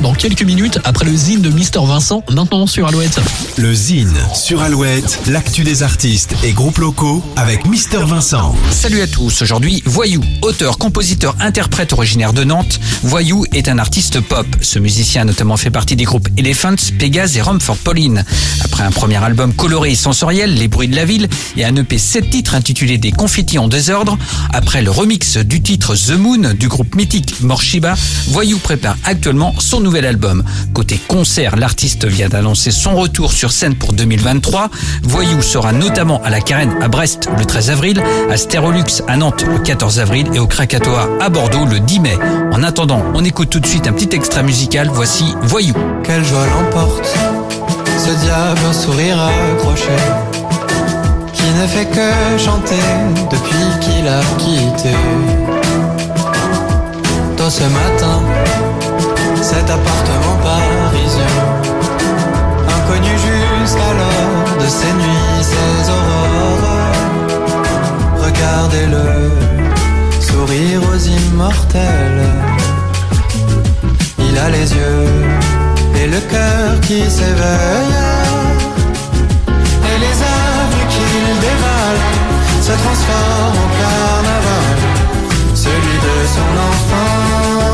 dans quelques minutes après le zine de Mister Vincent, maintenant sur Alouette. Le Zine sur Alouette, l'actu des artistes et groupes locaux avec Mister Vincent. Salut à tous, aujourd'hui Voyou, auteur, compositeur, interprète originaire de Nantes. Voyou est un artiste pop. Ce musicien a notamment fait partie des groupes Elephants, Pégase et Rumford Pauline. Après un premier album coloré et sensoriel, Les bruits de la ville, et un EP 7 titres intitulé Des confettis en désordre, après le remix du titre The Moon du groupe mythique Morshiba, Voyou prépare actuellement son nouvel album. Côté concert, l'artiste vient d'annoncer son retour sur scène pour 2023. Voyou sera notamment à la Carène à Brest le 13 avril, à Stérolux à Nantes le 14 avril et au Krakatoa à Bordeaux le 10 mai. En attendant, on écoute tout de suite un petit extrait musical. Voici Voyou. Quelle joie l'emporte, ce diable un sourire accroché, qui ne fait que chanter depuis qu'il a quitté. Tôt ce matin, cet appartement parisien, inconnu jusqu'alors de ses nuits, ses aurores. Regardez-le, sourire aux immortels. Il a les yeux et le cœur qui s'éveille. Et les œuvres qu'il dévale se transforment en carnaval. Celui de son enfance,